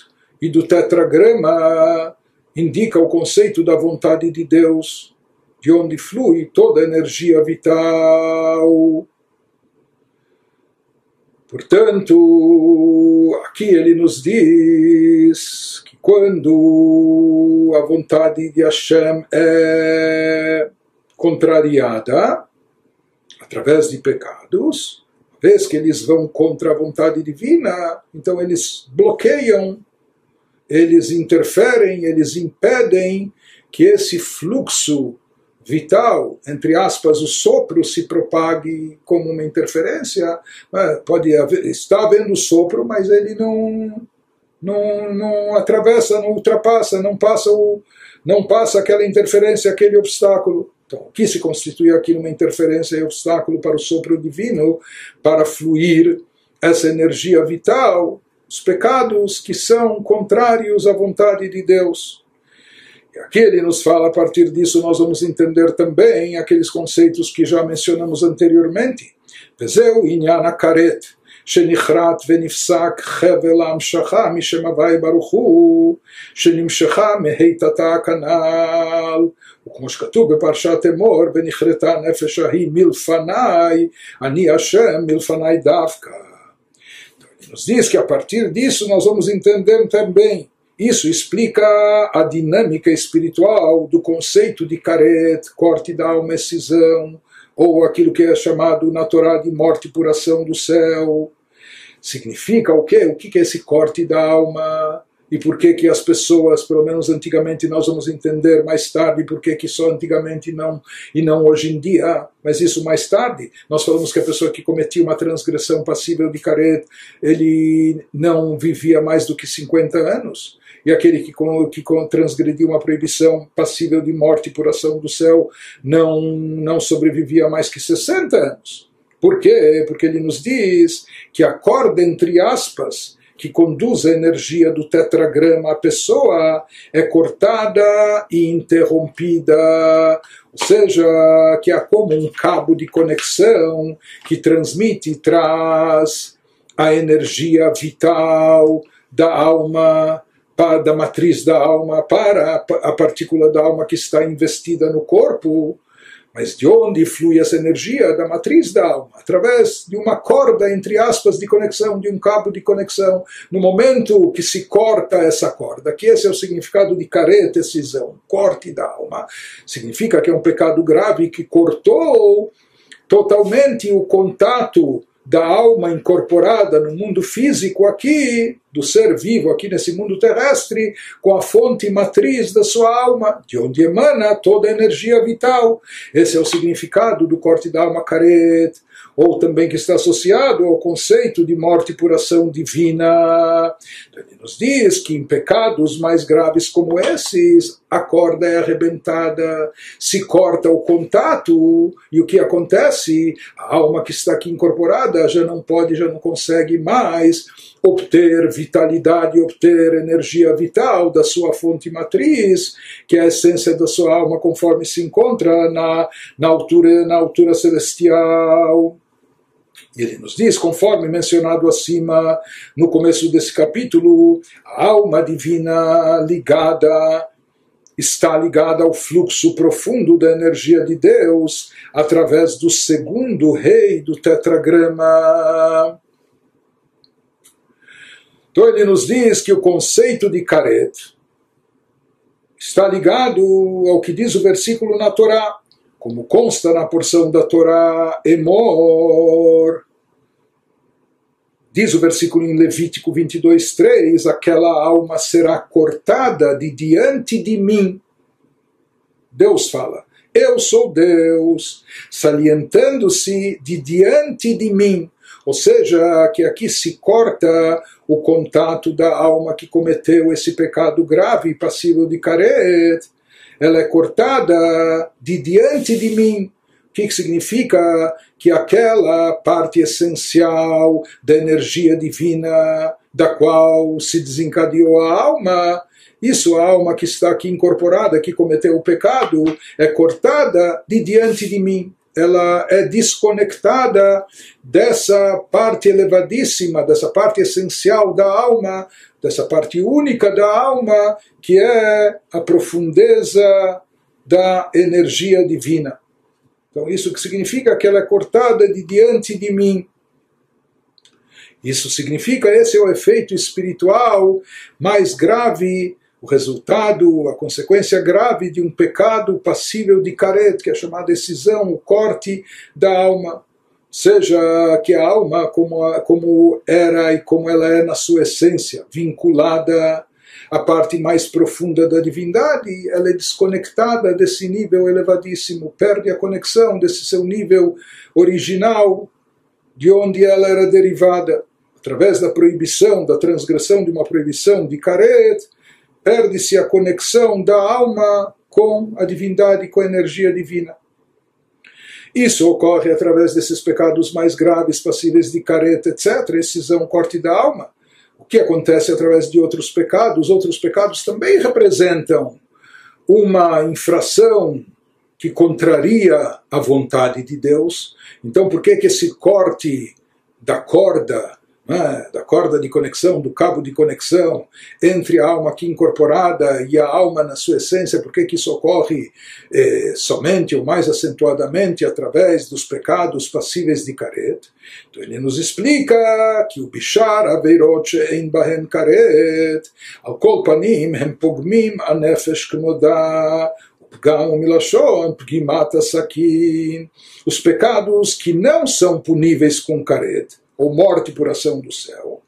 A: e do tetragrama, indica o conceito da vontade de Deus, de onde flui toda a energia vital Portanto, aqui ele nos diz que quando a vontade de Hashem é contrariada através de pecados, vez que eles vão contra a vontade divina, então eles bloqueiam, eles interferem, eles impedem que esse fluxo vital, entre aspas, o sopro se propague como uma interferência, né? pode haver, está havendo sopro, mas ele não, não, não atravessa, não ultrapassa, não passa o, não passa aquela interferência, aquele obstáculo. Então, o que se constitui aqui numa interferência e obstáculo para o sopro divino, para fluir essa energia vital, os pecados que são contrários à vontade de Deus. E aqui ele nos fala, a partir disso nós vamos entender também aqueles conceitos que já mencionamos anteriormente. וזהו עניין הכרת, שנחרט ונפסק חבל ההמשכה משם הוואי ברוך הוא, שנמשכה מהיטתה כנ"ל. וכמו שכתוב בפרשת אמור, ונכרתה הנפש ההיא מלפניי, אני השם מלפניי דווקא. Nos diz que a partir disso nós vamos entender também isso explica a dinâmica espiritual do conceito de caret, corte da alma, excisão, ou aquilo que é chamado na Torá de morte por ação do céu. Significa o quê? O que é esse corte da alma? E por que que as pessoas, pelo menos antigamente, nós vamos entender mais tarde por que que só antigamente não e não hoje em dia, mas isso mais tarde. Nós falamos que a pessoa que cometia uma transgressão passível de caret, ele não vivia mais do que 50 anos e aquele que, que transgrediu uma proibição passível de morte por ação do céu não, não sobrevivia mais que 60 anos. Por quê? Porque ele nos diz que a corda, entre aspas, que conduz a energia do tetragrama à pessoa é cortada e interrompida, ou seja, que há como um cabo de conexão que transmite e traz a energia vital da alma da matriz da alma para a partícula da alma que está investida no corpo. Mas de onde flui essa energia? Da matriz da alma, através de uma corda, entre aspas, de conexão, de um cabo de conexão. No momento que se corta essa corda, que esse é o significado de careta, decisão, corte da alma, significa que é um pecado grave que cortou totalmente o contato da alma incorporada no mundo físico aqui, do ser vivo aqui nesse mundo terrestre, com a fonte matriz da sua alma, de onde emana toda a energia vital. Esse é o significado do corte da alma caret, ou também que está associado ao conceito de morte por ação divina. Ele nos diz que em pecados mais graves como esses, a corda é arrebentada, se corta o contato, e o que acontece? A alma que está aqui incorporada já não pode, já não consegue mais obter vitalidade, obter energia vital da sua fonte matriz, que é a essência da sua alma, conforme se encontra na, na, altura, na altura celestial. Ele nos diz, conforme mencionado acima, no começo desse capítulo, a alma divina ligada está ligada ao fluxo profundo da energia de Deus através do segundo rei do tetragrama. Então ele nos diz que o conceito de caret está ligado ao que diz o versículo na Torá, como consta na porção da Torá, Emor. Diz o versículo em Levítico 22, 3: aquela alma será cortada de diante de mim. Deus fala, eu sou Deus, salientando-se de diante de mim. Ou seja, que aqui se corta o contato da alma que cometeu esse pecado grave e passível de caret. Ela é cortada de diante de mim. O que, que significa? Que aquela parte essencial da energia divina da qual se desencadeou a alma, isso, a alma que está aqui incorporada, que cometeu o pecado, é cortada de diante de mim ela é desconectada dessa parte elevadíssima, dessa parte essencial da alma, dessa parte única da alma, que é a profundeza da energia divina. Então, isso que significa que ela é cortada de diante de mim. Isso significa, esse é o efeito espiritual mais grave o resultado, a consequência grave de um pecado passível de caret, que é chamada decisão, o corte da alma. Seja que a alma, como, como era e como ela é na sua essência, vinculada à parte mais profunda da divindade, ela é desconectada desse nível elevadíssimo, perde a conexão desse seu nível original, de onde ela era derivada, através da proibição, da transgressão de uma proibição de caret, perde-se a conexão da alma com a divindade, com a energia divina. Isso ocorre através desses pecados mais graves, passíveis de careta, etc. Esses são corte da alma. O que acontece através de outros pecados? Outros pecados também representam uma infração que contraria a vontade de Deus. Então, por que, que esse corte da corda né, da corda de conexão, do cabo de conexão entre a alma aqui incorporada e a alma na sua essência, por que isso ocorre eh, somente ou mais acentuadamente através dos pecados passíveis de caret? Então ele nos explica que o bishar averot em bahen karet, al kol panim hem pogmim a nefesh kmoda, os pecados que não são puníveis com caret, ou morte por ação do céu,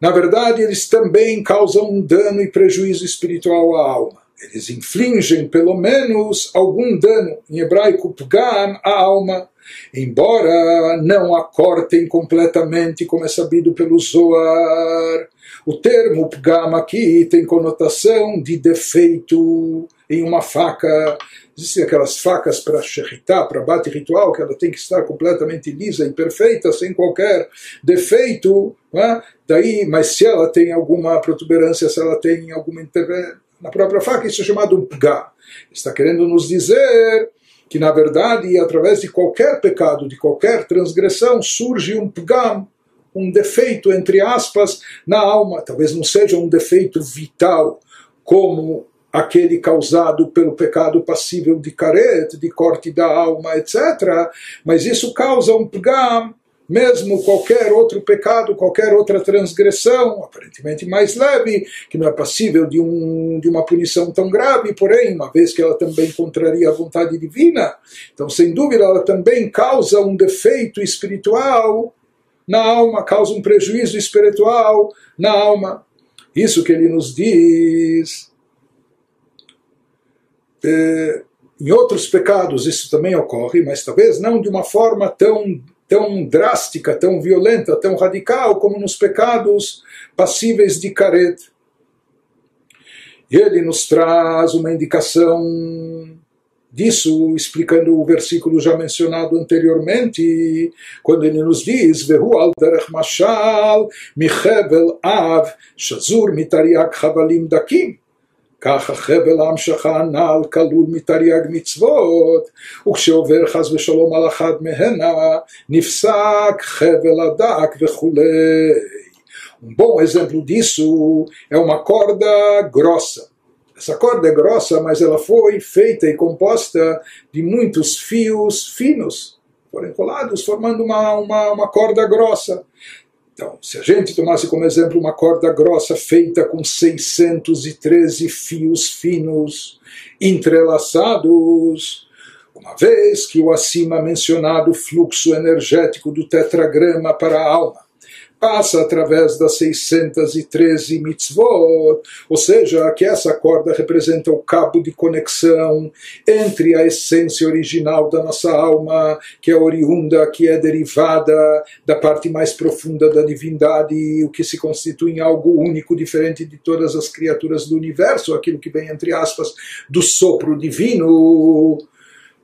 A: na verdade eles também causam um dano e prejuízo espiritual à alma. Eles infligem pelo menos algum dano, em hebraico pgam, à alma, embora não a cortem completamente, como é sabido pelo Zoar. O termo pgam aqui tem conotação de defeito em uma faca Existem aquelas facas para shechitá, para bate ritual, que ela tem que estar completamente lisa e perfeita, sem qualquer defeito. É? Daí, mas se ela tem alguma protuberância, se ela tem alguma intervenção na própria faca, isso é chamado um pgá. Está querendo nos dizer que, na verdade, através de qualquer pecado, de qualquer transgressão, surge um pgam, um defeito, entre aspas, na alma. Talvez não seja um defeito vital, como aquele causado pelo pecado passível de caret, de corte da alma, etc. Mas isso causa um pgam, mesmo qualquer outro pecado, qualquer outra transgressão, aparentemente mais leve, que não é passível de, um, de uma punição tão grave, porém, uma vez que ela também contraria a vontade divina, então, sem dúvida, ela também causa um defeito espiritual na alma, causa um prejuízo espiritual na alma. Isso que ele nos diz é, em outros pecados isso também ocorre, mas talvez não de uma forma tão, tão drástica, tão violenta, tão radical como nos pecados passíveis de caret. E ele nos traz uma indicação disso, explicando o versículo já mencionado anteriormente, quando ele nos diz: Vehu al mashal, av, shazur mitariak chavalim dakim. ככה חבל ההמשכה הנ"ל כלול מתרי"ג מצוות, וכשעובר חס ושלום על אחת מהנה, נפסק חבל הדק וכולי. Um bom exemplo disso é uma corda grossa. Essa corda é grossa, mas ela foi feita e composta de muitos fios finos, foram enrolados, formando uma, uma, uma corda grossa. Então, se a gente tomasse como exemplo uma corda grossa feita com 613 fios finos entrelaçados, uma vez que o acima mencionado fluxo energético do tetragrama para a alma passa através das 613 mitzvot, ou seja, que essa corda representa o cabo de conexão entre a essência original da nossa alma, que é oriunda, que é derivada da parte mais profunda da divindade, o que se constitui em algo único, diferente de todas as criaturas do universo, aquilo que vem, entre aspas, do sopro divino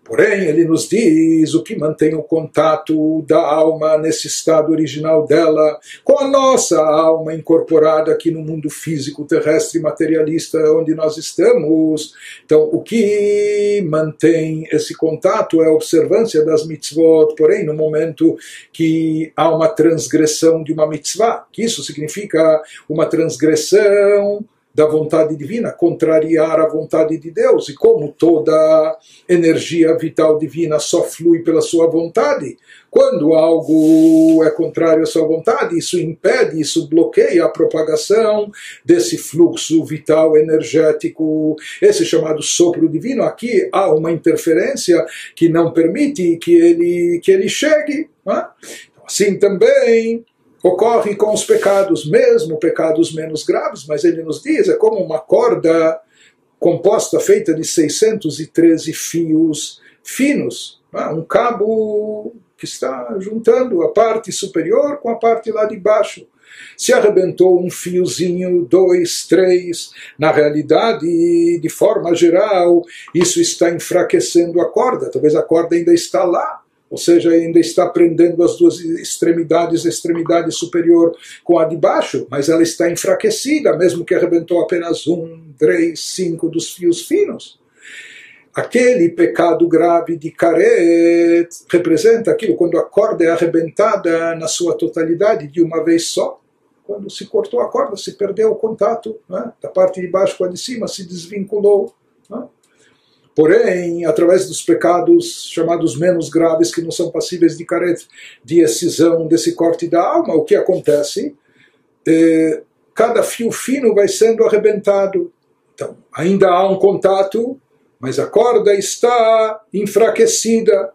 A: Porém, ele nos diz o que mantém o contato da alma nesse estado original dela com a nossa alma incorporada aqui no mundo físico, terrestre, materialista, onde nós estamos. Então, o que mantém esse contato é a observância das mitzvot, porém, no momento que há uma transgressão de uma mitzvah, que isso significa uma transgressão da vontade divina, contrariar a vontade de Deus. E como toda energia vital divina só flui pela sua vontade, quando algo é contrário à sua vontade, isso impede, isso bloqueia a propagação desse fluxo vital energético, esse chamado sopro divino. Aqui há uma interferência que não permite que ele, que ele chegue. É? Assim também ocorre com os pecados, mesmo pecados menos graves, mas ele nos diz, é como uma corda composta, feita de 613 fios finos, é? um cabo que está juntando a parte superior com a parte lá de baixo. Se arrebentou um fiozinho, dois, três, na realidade, de forma geral, isso está enfraquecendo a corda. Talvez a corda ainda está lá, ou seja, ainda está prendendo as duas extremidades, a extremidade superior com a de baixo, mas ela está enfraquecida, mesmo que arrebentou apenas um, três, cinco dos fios finos. Aquele pecado grave de Karet representa aquilo quando a corda é arrebentada na sua totalidade de uma vez só. Quando se cortou a corda, se perdeu o contato né? da parte de baixo com a de cima, se desvinculou. Porém, através dos pecados chamados menos graves, que não são passíveis de caret, de excisão, desse corte da alma, o que acontece? É, cada fio fino vai sendo arrebentado. Então, ainda há um contato, mas a corda está enfraquecida.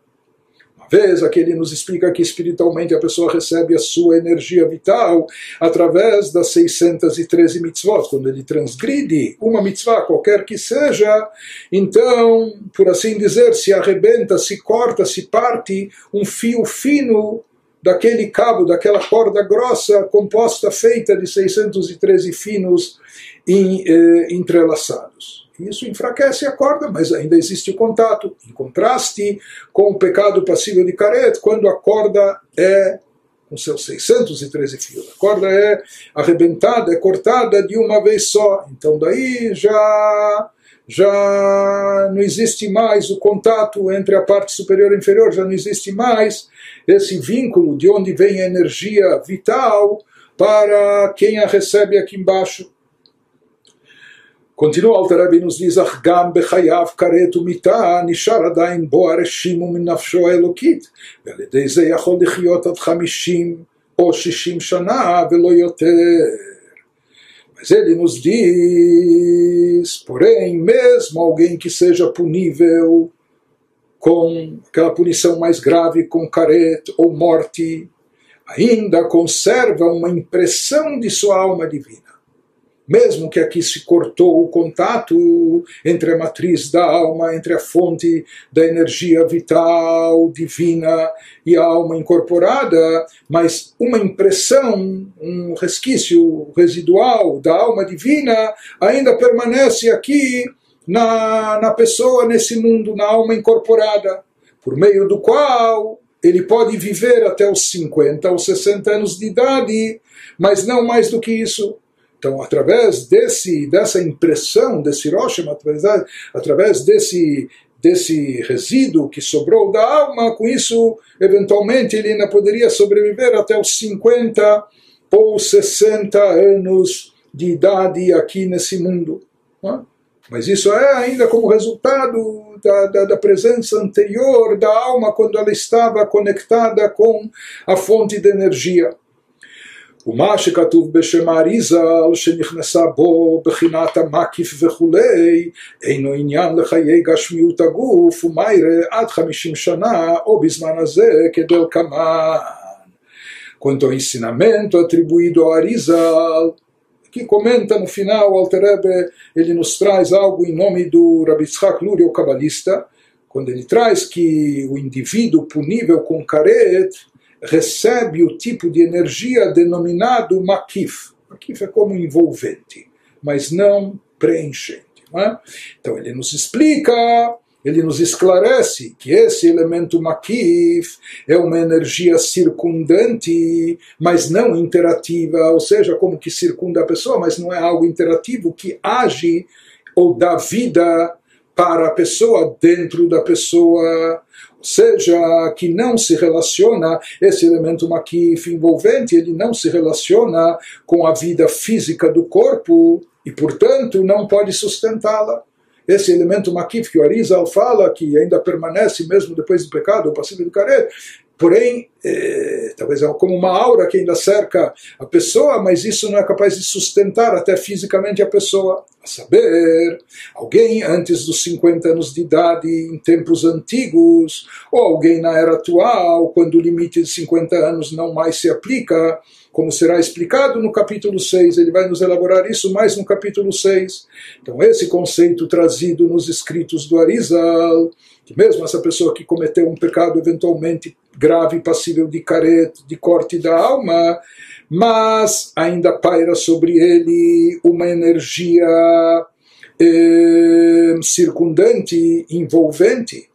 A: Vez aqui ele nos explica que espiritualmente a pessoa recebe a sua energia vital através das 613 mitzvot. Quando ele transgride uma mitzvah, qualquer que seja, então, por assim dizer, se arrebenta, se corta, se parte um fio fino daquele cabo, daquela corda grossa composta, feita de 613 finos eh, entrelaçados. Isso enfraquece a corda, mas ainda existe o contato. Em contraste com o pecado passível de caret, quando a corda é com seus 613 fios. A corda é arrebentada, é cortada de uma vez só. Então daí já já não existe mais o contato entre a parte superior e inferior, já não existe mais esse vínculo de onde vem a energia vital para quem a recebe aqui embaixo. Continua Alter Rebbe nos diz, אך גם בחייו כרת ומיתה נשאר עדיין בו הרשימו מנפשו האלוקית, ועל ידי זה יכול לחיות עד חמישים או שישים שנה ולא יותר. Mas ele nos diz, porém, mesmo alguém que seja punível com aquela punição mais grave, com caret ou morte, ainda conserva uma impressão de sua alma divina mesmo que aqui se cortou o contato entre a matriz da alma, entre a fonte da energia vital divina e a alma incorporada, mas uma impressão, um resquício residual da alma divina ainda permanece aqui na, na pessoa, nesse mundo, na alma incorporada, por meio do qual ele pode viver até os 50 ou 60 anos de idade, mas não mais do que isso. Então, através desse, dessa impressão, desse Hiroshima, através, através desse, desse resíduo que sobrou da alma, com isso, eventualmente, ele ainda poderia sobreviver até os 50 ou 60 anos de idade aqui nesse mundo. É? Mas isso é ainda como resultado da, da, da, presença anterior da alma quando ela estava conectada com a fonte de energia. ומה שכתוב בשם האריזל שנכנסה בו בחינת המקיף וכולי אינו עניין לחיי גשמיות הגוף ומה יראה עד חמישים שנה או בזמן הזה כדלקמן. Quanto ao ensinamento atribuído ao Arizal, que comenta no final, o Alterebe, ele nos traz algo em nome do Rabbi Tzchak Luri, o cabalista, quando ele traz que o indivíduo punível com caret, recebe o tipo de energia denominado makif. Makif é como envolvente, mas não preenchente. Não é? Então ele nos explica, ele nos esclarece que esse elemento makif é uma energia circundante, mas não interativa, ou seja, como que circunda a pessoa, mas não é algo interativo que age ou dá vida para a pessoa dentro da pessoa seja, que não se relaciona, esse elemento makif envolvente, ele não se relaciona com a vida física do corpo e, portanto, não pode sustentá-la. Esse elemento makif que o Arizal fala, que ainda permanece mesmo depois do pecado, o passivo do caret, porém, é, talvez é como uma aura que ainda cerca a pessoa, mas isso não é capaz de sustentar até fisicamente a pessoa. a saber, alguém antes dos 50 anos de idade em tempos antigos, ou alguém na era atual, quando o limite de 50 anos não mais se aplica, como será explicado no capítulo 6, ele vai nos elaborar isso mais no capítulo 6. Então, esse conceito trazido nos escritos do Arizal, que mesmo essa pessoa que cometeu um pecado eventualmente grave, passível de careta, de corte da alma, mas ainda paira sobre ele uma energia eh, circundante, envolvente.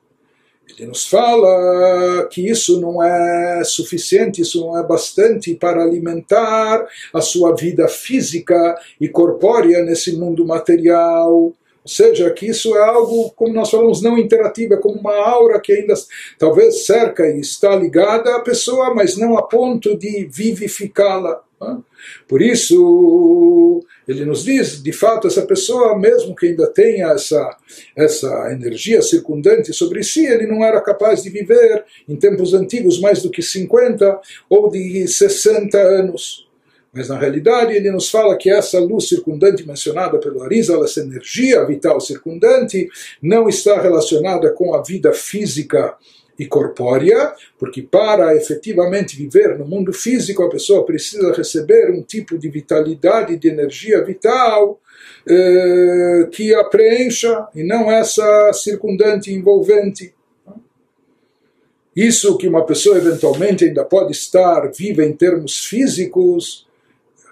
A: Ele nos fala que isso não é suficiente, isso não é bastante para alimentar a sua vida física e corpórea nesse mundo material. Ou seja, que isso é algo, como nós falamos, não interativo, é como uma aura que ainda talvez cerca e está ligada à pessoa, mas não a ponto de vivificá-la. Por isso, ele nos diz, de fato, essa pessoa, mesmo que ainda tenha essa, essa energia circundante sobre si, ele não era capaz de viver em tempos antigos mais do que 50 ou de 60 anos. Mas na realidade ele nos fala que essa luz circundante mencionada pelo Arizal, essa energia vital circundante, não está relacionada com a vida física e corpórea, porque para efetivamente viver no mundo físico a pessoa precisa receber um tipo de vitalidade, de energia vital eh, que a preencha e não essa circundante envolvente. Isso que uma pessoa eventualmente ainda pode estar viva em termos físicos,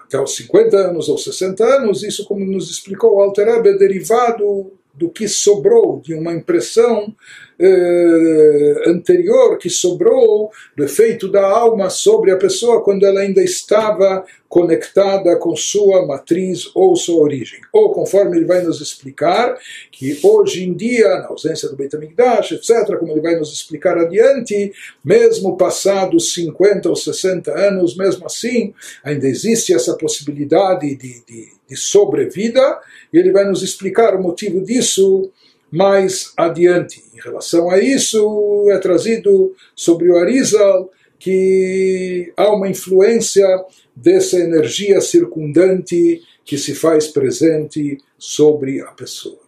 A: até os 50 anos ou 60 anos, isso, como nos explicou o Alter Ebe, é derivado do que sobrou, de uma impressão eh, anterior que sobrou do efeito da alma sobre a pessoa quando ela ainda estava conectada com sua matriz ou sua origem. Ou, conforme ele vai nos explicar, que hoje em dia, na ausência do Beit HaMikdash, etc., como ele vai nos explicar adiante, mesmo passados 50 ou 60 anos, mesmo assim, ainda existe essa possibilidade de, de, de sobrevida, e ele vai nos explicar o motivo disso mais adiante. Em relação a isso, é trazido sobre o Arizal que há uma influência dessa energia circundante que se faz presente sobre a pessoa.